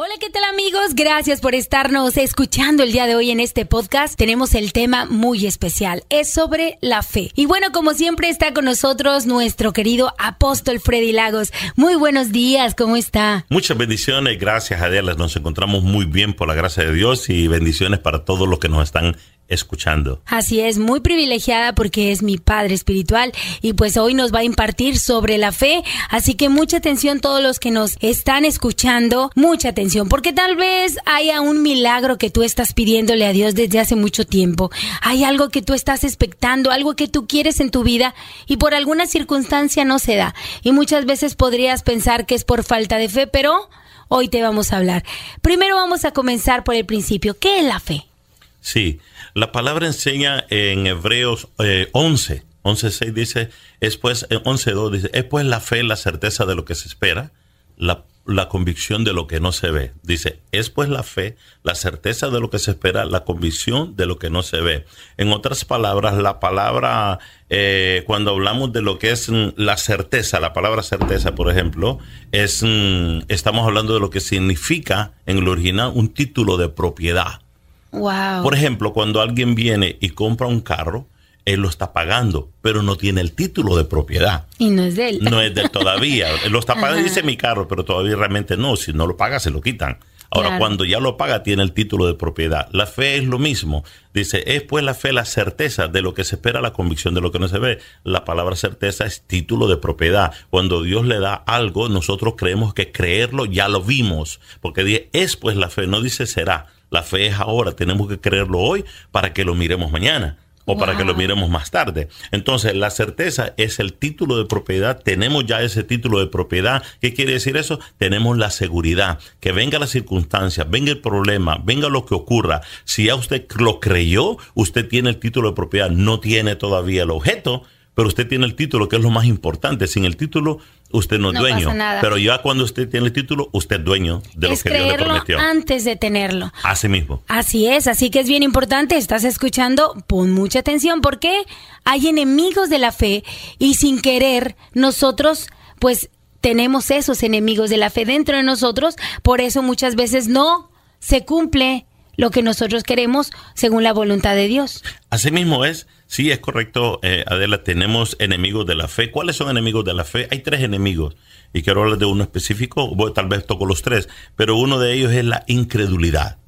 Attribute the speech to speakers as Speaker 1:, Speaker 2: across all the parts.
Speaker 1: Hola, ¿qué tal amigos? Gracias por estarnos escuchando el día de hoy en este podcast. Tenemos el tema muy especial, es sobre la fe. Y bueno, como siempre está con nosotros nuestro querido apóstol Freddy Lagos. Muy buenos días, ¿cómo está?
Speaker 2: Muchas bendiciones, gracias a Dios, nos encontramos muy bien por la gracia de Dios y bendiciones para todos los que nos están escuchando.
Speaker 1: Así es, muy privilegiada porque es mi padre espiritual y pues hoy nos va a impartir sobre la fe, así que mucha atención todos los que nos están escuchando, mucha atención, porque tal vez haya un milagro que tú estás pidiéndole a Dios desde hace mucho tiempo, hay algo que tú estás expectando, algo que tú quieres en tu vida y por alguna circunstancia no se da y muchas veces podrías pensar que es por falta de fe, pero hoy te vamos a hablar. Primero vamos a comenzar por el principio, ¿qué es la fe?
Speaker 2: Sí, la palabra enseña en Hebreos eh, 11, 11.6 dice, es pues, 11.2 dice, es pues la fe, la certeza de lo que se espera, la, la convicción de lo que no se ve. Dice, es pues la fe, la certeza de lo que se espera, la convicción de lo que no se ve. En otras palabras, la palabra, eh, cuando hablamos de lo que es mm, la certeza, la palabra certeza, por ejemplo, es, mm, estamos hablando de lo que significa en el original un título de propiedad.
Speaker 1: Wow.
Speaker 2: Por ejemplo, cuando alguien viene y compra un carro, él lo está pagando, pero no tiene el título de propiedad.
Speaker 1: Y no es de él.
Speaker 2: No es de él todavía. Él lo está pagando, dice mi carro, pero todavía realmente no. Si no lo paga, se lo quitan. Ahora,
Speaker 1: Claro.
Speaker 2: cuando ya lo paga, tiene el título de propiedad. La fe es lo mismo. Dice, es pues la fe la certeza de lo que se espera, la convicción de lo que no se ve. La palabra certeza es título de propiedad. Cuando Dios le da algo, nosotros creemos que creerlo ya lo vimos. Porque dice, es pues la fe, no dice será. La fe es ahora, tenemos que creerlo hoy para que lo miremos mañana o para que lo miremos más tarde. Entonces, la certeza es el título de propiedad. Tenemos ya ese título de propiedad. ¿Qué quiere decir eso? Tenemos la seguridad. Que venga la circunstancia, venga el problema, venga lo que ocurra. Si ya usted lo creyó, usted tiene el título de propiedad. No tiene todavía el objeto, pero usted tiene el título, que es lo más importante. Sin el título, usted no es
Speaker 1: No
Speaker 2: dueño.
Speaker 1: pasa nada.
Speaker 2: Pero ya cuando usted tiene el título, usted es dueño de
Speaker 1: es
Speaker 2: lo que Dios le prometió.
Speaker 1: antes de tenerlo.
Speaker 2: Así mismo.
Speaker 1: Así es, así que es bien importante, estás escuchando, pon mucha atención porque hay enemigos de la fe y sin querer nosotros pues tenemos esos enemigos de la fe dentro de nosotros, por eso muchas veces no se cumple lo que nosotros queremos según la voluntad de Dios.
Speaker 2: Así mismo es, sí es correcto, eh, Adela, tenemos enemigos de la fe. ¿Cuáles son enemigos de la fe? Hay tres enemigos y quiero hablar de uno específico, tal vez toco los tres, pero uno de ellos es la incredulidad.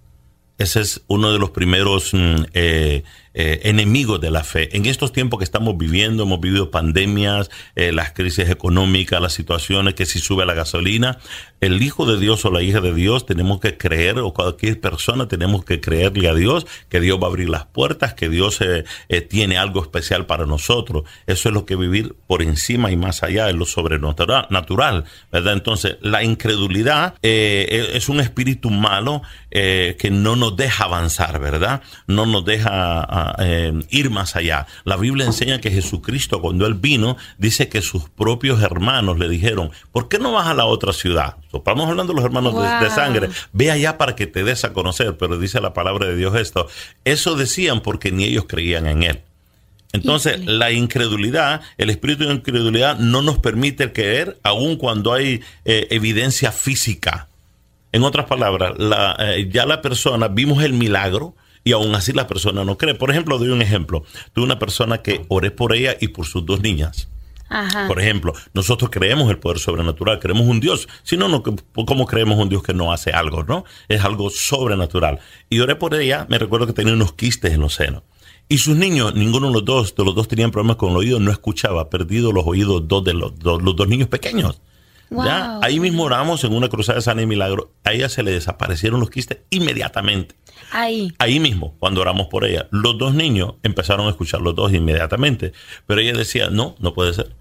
Speaker 2: Ese es uno de los primeros mm, eh, eh, enemigos de la fe. En estos tiempos que estamos viviendo, hemos vivido pandemias, eh, las crisis económicas, las situaciones que si sube la gasolina, el hijo de Dios o la hija de Dios tenemos que creer, o cualquier persona tenemos que creerle a Dios, que Dios va a abrir las puertas, que Dios eh, tiene algo especial para nosotros. Eso es lo que vivir por encima y más allá de lo sobrenatural, natural, ¿verdad? Entonces, la incredulidad eh, es un espíritu malo que no nos deja avanzar, ¿verdad? No nos deja eh, ir más allá. La Biblia enseña que Jesucristo, cuando Él vino, dice que sus propios hermanos le dijeron, ¿por qué no vas a la otra ciudad? Estamos hablando de los hermanos de- sangre. Ve allá para que te des a conocer, pero dice la palabra de Dios esto. Eso decían porque ni ellos creían en Él. Entonces,
Speaker 1: Híjole.
Speaker 2: la incredulidad, el espíritu de incredulidad no nos permite creer aun cuando hay eh, evidencia física. En otras palabras, la, eh, ya la persona, vimos el milagro y aún así la persona no cree. Por ejemplo, doy un ejemplo. Tuve una persona que oré por ella y por sus dos niñas.
Speaker 1: Ajá.
Speaker 2: Por ejemplo, nosotros creemos el poder sobrenatural, creemos un Dios. Si no, no, ¿cómo creemos un Dios que no hace algo, no? Es algo sobrenatural. Y oré por ella, me recuerdo que tenía unos quistes en los senos. Y sus niños, ninguno de los dos, de los dos tenían problemas con el oído, no escuchaba, perdido los oídos dos de los, dos- los dos niños pequeños. ¿Ya? Ahí mismo oramos en una cruzada de sana y milagro. A ella se le desaparecieron los quistes inmediatamente.
Speaker 1: Ahí.
Speaker 2: Ahí mismo, cuando oramos por ella, los dos niños empezaron a escuchar los dos inmediatamente. Pero ella decía, no, no puede ser.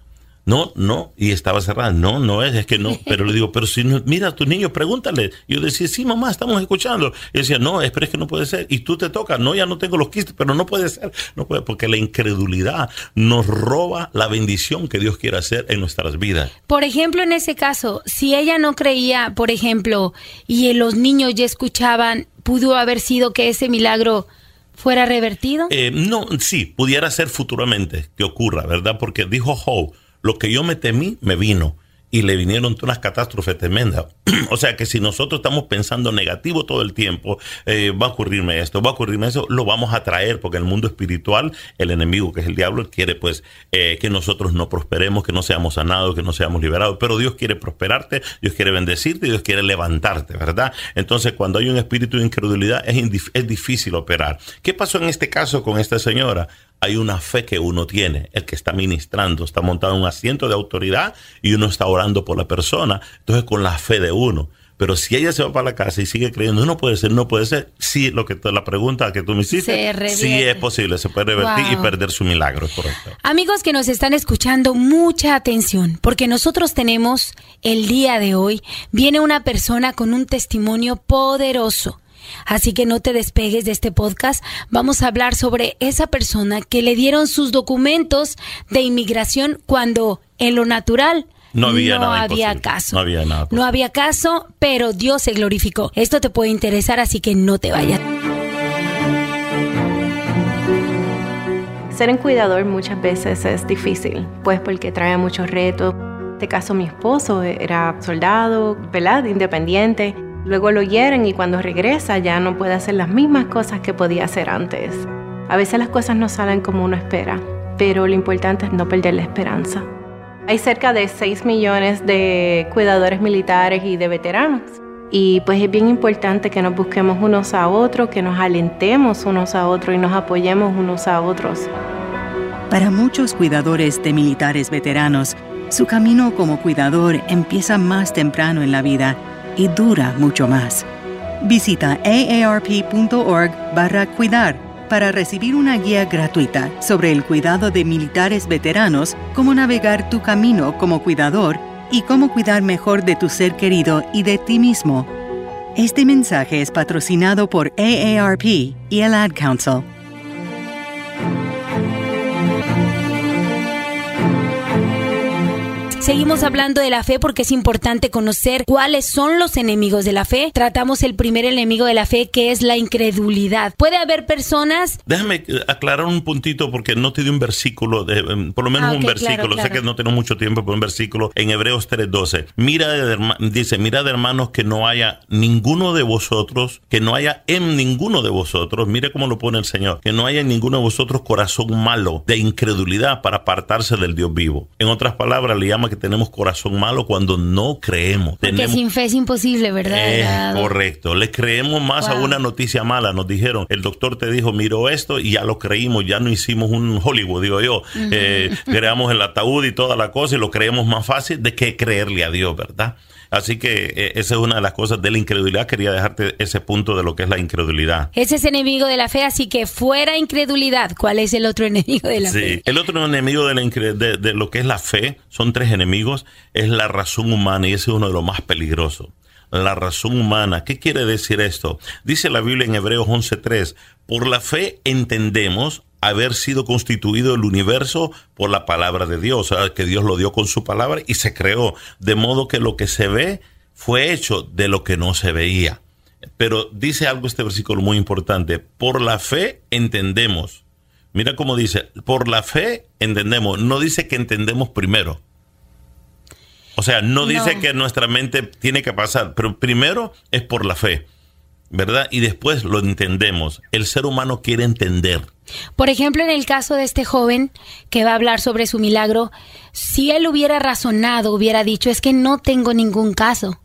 Speaker 2: No, no, y estaba cerrada. No, no es, es que no. Pero le digo, pero si no, mira a tus niños, pregúntale. Y yo decía, sí, mamá, estamos escuchando. Y decía, no, es, pero es que no puede ser. Y tú te tocas, no, ya no tengo los quistes, pero no puede ser. No puede, porque la incredulidad nos roba la bendición que Dios quiere hacer en nuestras vidas.
Speaker 1: Por ejemplo, en ese caso, si ella no creía, por ejemplo, y los niños ya escuchaban, pudo haber sido que ese milagro fuera revertido.
Speaker 2: Eh, no, sí, pudiera ser futuramente que ocurra, ¿verdad? Porque dijo Job, lo que yo me temí, me vino. y le vinieron unas catástrofes tremendas. o sea que si nosotros estamos pensando negativo todo el tiempo, eh, va a ocurrirme esto, va a ocurrirme eso, lo vamos a traer porque el mundo espiritual, el enemigo que es el diablo, quiere pues eh, que nosotros no prosperemos, que no seamos sanados, que no seamos liberados. Pero Dios quiere prosperarte, Dios quiere bendecirte, Dios quiere levantarte, ¿verdad? Entonces cuando hay un espíritu de incredulidad es, es difícil operar. ¿Qué pasó en este caso con esta señora? Hay una fe que uno tiene, el que está ministrando, está montado en un asiento de autoridad y uno está orando por la persona, entonces con la fe de uno. Pero si ella se va para la casa y sigue creyendo, no puede ser, no puede ser, sí, lo que la pregunta que tú me hiciste, sí es posible, se puede revertir y perder su milagro, correcto.
Speaker 1: Amigos que nos están escuchando, mucha atención, porque nosotros tenemos el día de hoy, viene una persona con un testimonio poderoso Así que no te despegues de este podcast. Vamos a hablar sobre esa persona que le dieron sus documentos de inmigración cuando en lo natural
Speaker 2: no había,
Speaker 1: caso.
Speaker 2: No había nada.
Speaker 1: No había caso, pero Dios se glorificó. Esto te puede interesar, así que no te vayas.
Speaker 3: Ser un cuidador muchas veces es difícil, pues porque trae muchos retos. En este caso, mi esposo era soldado, ¿verdad? Independiente Luego lo hieren y cuando regresa ya no puede hacer las mismas cosas que podía hacer antes. A veces las cosas no salen como uno espera, pero lo importante es no perder la esperanza. Hay cerca de 6 millones de cuidadores militares y de veteranos. Y pues es bien importante que nos busquemos unos a otros, que nos alentemos unos a otros y nos apoyemos unos a otros.
Speaker 4: Para muchos cuidadores de militares veteranos, su camino como cuidador empieza más temprano en la vida y dura mucho más. Visita aarp.org barra cuidar para recibir una guía gratuita sobre el cuidado de militares veteranos, cómo navegar tu camino como cuidador y cómo cuidar mejor de tu ser querido y de ti mismo. Este mensaje es patrocinado por AARP y el Ad Council.
Speaker 1: Seguimos hablando de la fe porque es importante conocer cuáles son los enemigos de la fe. Tratamos el primer enemigo de la fe que es la incredulidad. Puede haber personas...
Speaker 2: Déjame aclarar un puntito porque no te di un versículo, de, em, por lo menos ah, un versículo, sé que no tengo mucho tiempo, pero un versículo en Hebreos 3.12. Mira, dice, mirad hermanos que no haya ninguno de vosotros, que no haya en ninguno de vosotros, mire cómo lo pone el Señor, que no haya en ninguno de vosotros corazón malo de incredulidad para apartarse del Dios vivo. En otras palabras, le llama que tenemos corazón malo cuando no creemos.
Speaker 1: Porque sin fe es imposible, ¿verdad?
Speaker 2: correcto. Le creemos más a una noticia mala. Nos dijeron, el doctor te dijo, miro esto y ya lo creímos, ya no hicimos un Hollywood, digo yo. Eh, creamos el ataúd y toda la cosa y lo creemos más fácil de que creerle a Dios, ¿verdad? Así que eh, esa es una de las cosas de la incredulidad. Quería dejarte ese punto de lo que es la incredulidad.
Speaker 1: Ese es enemigo de la fe, así que fuera incredulidad. ¿Cuál es el otro enemigo de la
Speaker 2: fe? El otro enemigo de, la de, lo que es la fe, son tres enemigos, es la razón humana y ese es uno de los más peligrosos la razón humana. ¿Qué quiere decir esto? Dice la Biblia en Hebreos 11.3, por la fe entendemos haber sido constituido el universo por la palabra de Dios, que Dios lo dio con su palabra y se creó, de modo que lo que se ve fue hecho de lo que no se veía. Pero dice algo este versículo muy importante, por la fe entendemos. Mira cómo dice, por la fe entendemos, no dice que entendemos primero. O sea, no, no. dice que nuestra mente tiene que pasar, pero primero es por la fe. ¿verdad? Y después lo entendemos. El ser humano quiere entender.
Speaker 1: Por ejemplo, en el caso de este joven que va a hablar sobre su milagro, si él hubiera razonado, hubiera dicho, es que no tengo ningún caso.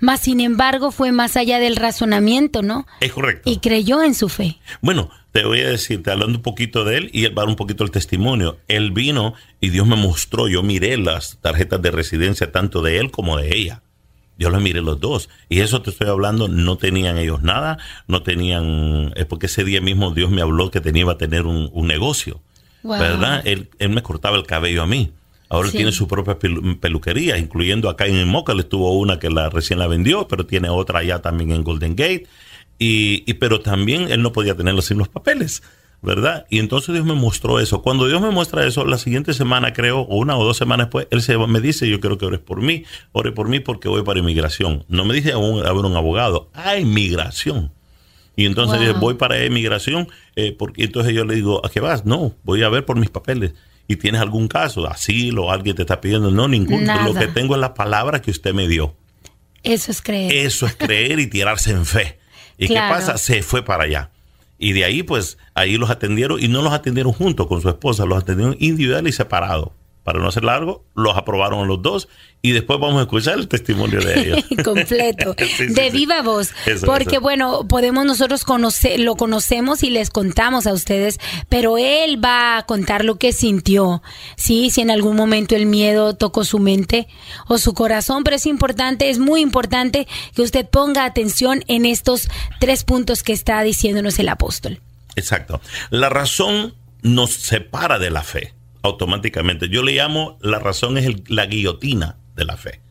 Speaker 1: Mas, sin embargo, fue más allá del razonamiento, ¿no?
Speaker 2: Es correcto.
Speaker 1: Y creyó en su fe.
Speaker 2: Bueno, te voy a decir, te hablando un poquito de él y él va un poquito el testimonio. Él vino y Dios me mostró, yo miré las tarjetas de residencia tanto de él como de ella. Yo los miré los dos. Y eso te estoy hablando, no tenían ellos nada, no tenían, es porque ese día mismo Dios me habló que tenía a tener un, negocio. ¿Verdad? Él, él, me cortaba el cabello a mí. Ahora tiene su propia peluquería, incluyendo acá en Moca, le tuvo una que la recién la vendió, pero tiene otra allá también en Golden Gate. Y, y pero también él no podía tenerlo sin los papeles. ¿verdad? Y entonces Dios me mostró eso. Cuando Dios me muestra eso, la siguiente semana creo, o una o dos semanas después, Él se, me dice, yo quiero que ores por mí, ore por mí porque voy para inmigración. No me dice aún haber un abogado, a inmigración. Y entonces voy para inmigración, eh, porque entonces yo le digo, ¿a qué vas? No, voy a ver por mis papeles. y tienes algún caso, asilo, alguien te está pidiendo, no, ninguno. Lo que tengo es la palabra que usted me dio.
Speaker 1: Eso es creer.
Speaker 2: Eso es creer y tirarse en fe. ¿Y qué pasa? Se fue para allá. Y de ahí, pues, ahí los atendieron y no los atendieron juntos con su esposa, los atendieron individual y separado para no ser largo, los aprobaron los dos y después vamos a escuchar el testimonio de ellos.
Speaker 1: Completo, de viva voz. porque bueno, podemos nosotros conocer, lo conocemos y les contamos a ustedes, pero él va a contar lo que sintió. Sí, si en algún momento el miedo tocó su mente o su corazón, pero es importante, es muy importante que usted ponga atención en estos tres puntos que está diciéndonos el apóstol.
Speaker 2: Exacto. La razón nos separa de la fe automáticamente. Yo le llamo, la razón es la guillotina de la fe.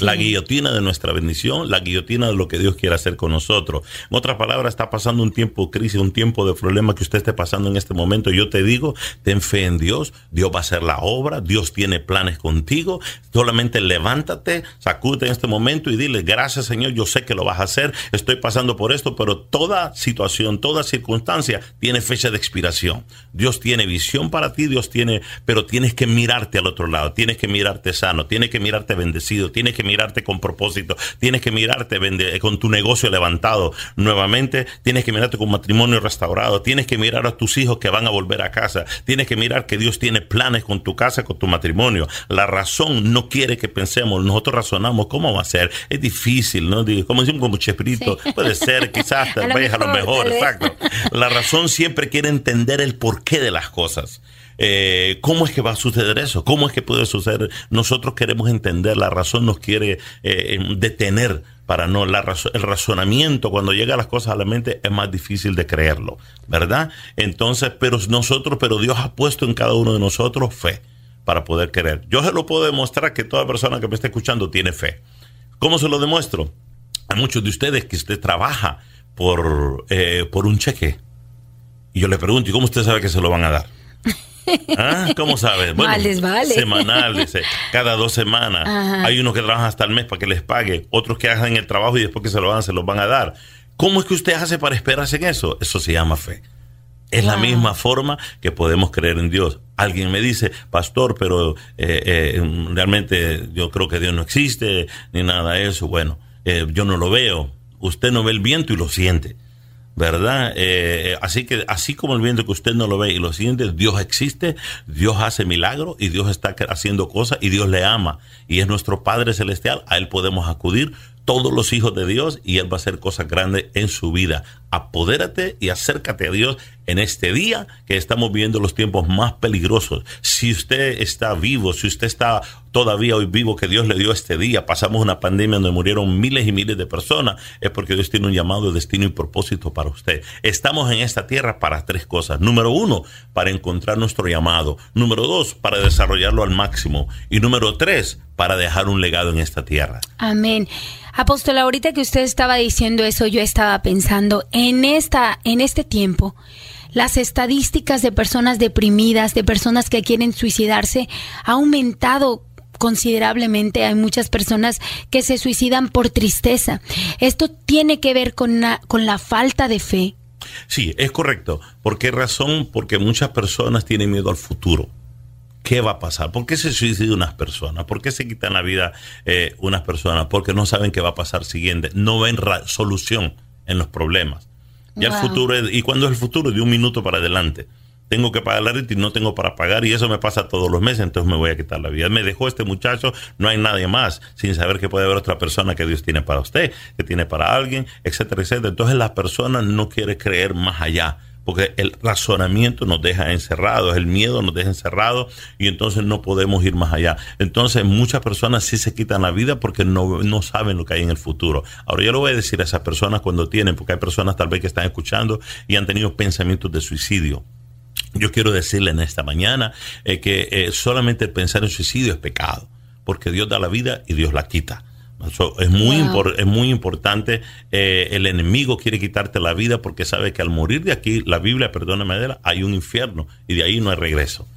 Speaker 2: La guillotina de nuestra bendición, la guillotina de lo que Dios quiere hacer con nosotros. En otras palabras, está pasando un tiempo de crisis, un tiempo de problema que usted esté pasando en este momento. Yo te digo, ten fe en Dios, Dios va a hacer la obra, Dios tiene planes contigo. Solamente levántate, sacude en este momento y dile, gracias Señor, yo sé que lo vas a hacer, estoy pasando por esto, pero toda situación, toda circunstancia tiene fecha de expiración. Dios tiene visión para ti, Dios tiene, pero tienes que mirarte al otro lado, tienes que mirarte sano, tienes que mirarte bendecido tienes que mirarte con propósito, tienes que mirarte con tu negocio levantado nuevamente, tienes que mirarte con matrimonio restaurado, tienes que mirar a tus hijos que van a volver a casa, tienes que mirar que Dios tiene planes con tu casa, con tu matrimonio. La razón no quiere que pensemos, nosotros razonamos, ¿cómo va a ser? Es difíchil, ¿no? Como decimos como Chespirito, puede ser, quizás tal vez a lo mejor, exacto. La razón siempre quiere entender el porqué de las cosas. Eh, ¿Cómo es que va a suceder eso? ¿Cómo es que puede suceder? Nosotros queremos entender, la razón nos quiere eh, detener para no, la el razonamiento cuando llega las cosas a la mente es más difícil de creerlo, ¿verdad? Entonces, pero nosotros, pero Dios ha puesto en cada uno de nosotros fe para poder creer. Yo se lo puedo demostrar que toda persona que me esté escuchando tiene fe. ¿Cómo se lo demuestro? A muchos de ustedes que usted trabaja por, eh, por un cheque. Y yo le pregunto, ¿y cómo usted sabe que se lo van a dar? ¿Ah? ¿Cómo sabes?
Speaker 1: Bueno, vale.
Speaker 2: Semanal, cada dos semanas. Hay unos que trabajan hasta el mes para que les pague, otros que hacen el trabajo y después que se lo van, se los van a dar. ¿Cómo es que usted hace para esperarse en eso? Eso se llama fe. Es la misma forma que podemos creer en Dios. Alguien me dice, pastor, pero eh, eh, realmente yo creo que Dios no existe, ni nada de eso. Bueno, eh, yo no lo veo. Usted no ve el viento y lo siente. ¿Verdad? Eh, así que así como el viento que usted no lo ve y lo siente, Dios existe, Dios hace milagros y Dios está haciendo cosas y Dios le ama y es nuestro Padre Celestial, a Él podemos acudir todos los hijos de Dios y Él va a hacer cosas grandes en su vida. Apodérate y acércate a Dios en este día que estamos viviendo los tiempos más peligrosos. Si usted está vivo, si usted está todavía hoy vivo que Dios le dio este día, pasamos una pandemia donde murieron miles y miles de personas, es porque Dios tiene un llamado, destino y propósito para usted. Estamos en esta tierra para tres cosas. Número uno, para encontrar nuestro llamado. Número dos, para desarrollarlo al máximo. Y número tres, para dejar un legado en esta tierra.
Speaker 1: Amén. Apóstol, ahorita que usted estaba diciendo eso, yo estaba pensando en esta, en este tiempo, las estadísticas de personas deprimidas, de personas que quieren suicidarse, ha aumentado considerablemente. Hay muchas personas que se suicidan por tristeza. Esto tiene que ver con, con la falta de fe.
Speaker 2: Sí, es correcto. ¿Por qué razón? Porque muchas personas tienen miedo al futuro. ¿Qué va a pasar? ¿Por qué se suicidan unas personas? ¿Por qué se quitan la vida eh, unas personas? Porque no saben qué va a pasar siguiente. No ven solución en los problemas. Y el futuro y cuando es el futuro de un minuto para adelante. Tengo que pagar la renta y no tengo para pagar y eso me pasa todos los meses, entonces me voy a quitar la vida. Me dejó este muchacho, no hay nadie más, sin saber que puede haber otra persona que Dios tiene para usted, que tiene para alguien, etcétera, etcétera. Entonces la persona no quiere creer más allá porque el razonamiento nos deja encerrados, el miedo nos deja encerrados y entonces no podemos ir más allá. Entonces muchas personas sí se quitan la vida porque no, no saben lo que hay en el futuro. Ahora yo lo voy a decir a esas personas cuando tienen, porque hay personas tal vez que están escuchando y han tenido pensamientos de suicidio. Yo quiero decirle en esta mañana eh, que eh, solamente pensar en suicidio es pecado, porque Dios da la vida y Dios la quita es, muy es muy importante. Eh, el enemigo quiere quitarte la vida porque sabe que al morir de aquí, la Biblia, perdóname, hay un infierno y de ahí no hay regreso.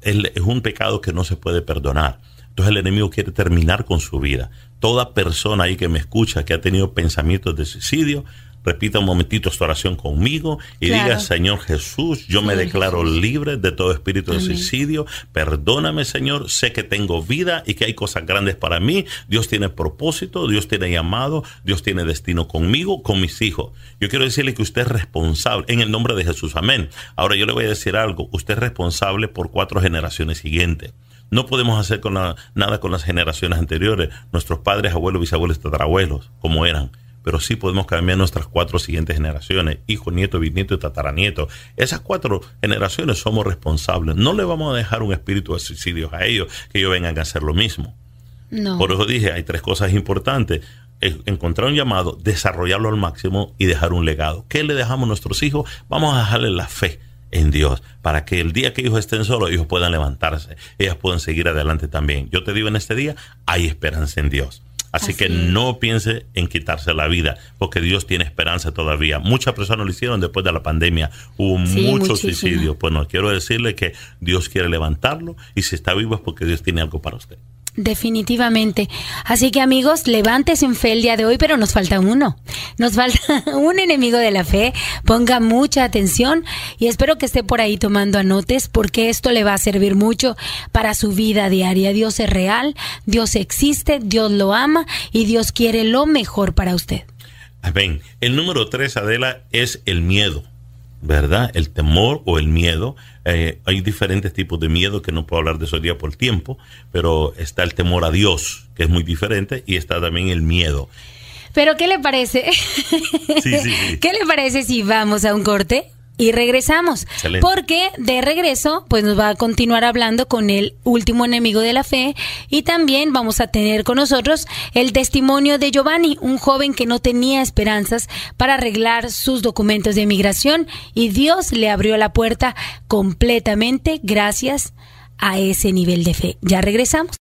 Speaker 2: Es, es un pecado que no se puede perdonar. Entonces el enemigo quiere terminar con su vida. Toda persona ahí que me escucha que ha tenido pensamientos de suicidio, repita un momentito esta oración conmigo y diga, Señor Jesús, yo me declaro libre de todo espíritu de suicidio. Perdóname, Señor, sé que tengo vida y que hay cosas grandes para mí. Dios tiene propósito, Dios tiene llamado, Dios tiene destino conmigo, con mis hijos. Yo quiero decirle que usted es responsable en el nombre de Jesús. Amén. Ahora yo le voy a decir algo. Usted es responsable por cuatro generaciones siguientes. No podemos hacer con nada con las generaciones anteriores, nuestros padres, abuelos, bisabuelos, tatarabuelos, como eran pero sí podemos cambiar nuestras cuatro siguientes generaciones, hijo, nieto, bisnieto y tataranieto. Esas cuatro generaciones somos responsables. No le vamos a dejar un espíritu de suicidio a ellos, que ellos vengan a hacer lo mismo. No. Por eso dije, hay tres cosas importantes. Encontrar un llamado, desarrollarlo al máximo y dejar un legado. ¿Qué le dejamos a nuestros hijos? Vamos a dejarle la fe en Dios, para que el día que ellos estén solos, ellos puedan levantarse, ellas puedan seguir adelante también. Yo te digo en este día, hay esperanza en Dios. Así, que no piense en quitarse la vida, porque Dios tiene esperanza todavía. Muchas personas lo hicieron después de la pandemia. Hubo muchos suicidios. Pues no, quiero decirle que Dios quiere levantarlo y si está vivo es porque Dios tiene algo para usted.
Speaker 1: Definitivamente. Así que amigos, levántese en fe el día de hoy, pero nos falta uno. Nos falta un enemigo de la fe. Ponga mucha atención y espero que esté por ahí tomando anotes porque esto le va a servir mucho para su vida diaria. Dios es real, Dios existe, Dios lo ama y Dios quiere lo mejor para usted.
Speaker 2: Amén. El número tres, Adela, es el miedo. ¿Verdad? El temor o el miedo. Eh, hay diferentes tipos de miedo que no puedo hablar de eso día por tiempo, pero está el temor a Dios, que es muy diferente, y está también el miedo.
Speaker 1: Pero ¿qué le parece? ¿Qué le parece si vamos a un corte? Y regresamos. Porque de regreso, pues nos va a continuar hablando con el último enemigo de la fe y también vamos a tener con nosotros el testimonio de Giovanni, un joven que no tenía esperanzas para arreglar sus documentos de inmigración y Dios le abrió la puerta completamente gracias a ese nivel de fe. Ya regresamos.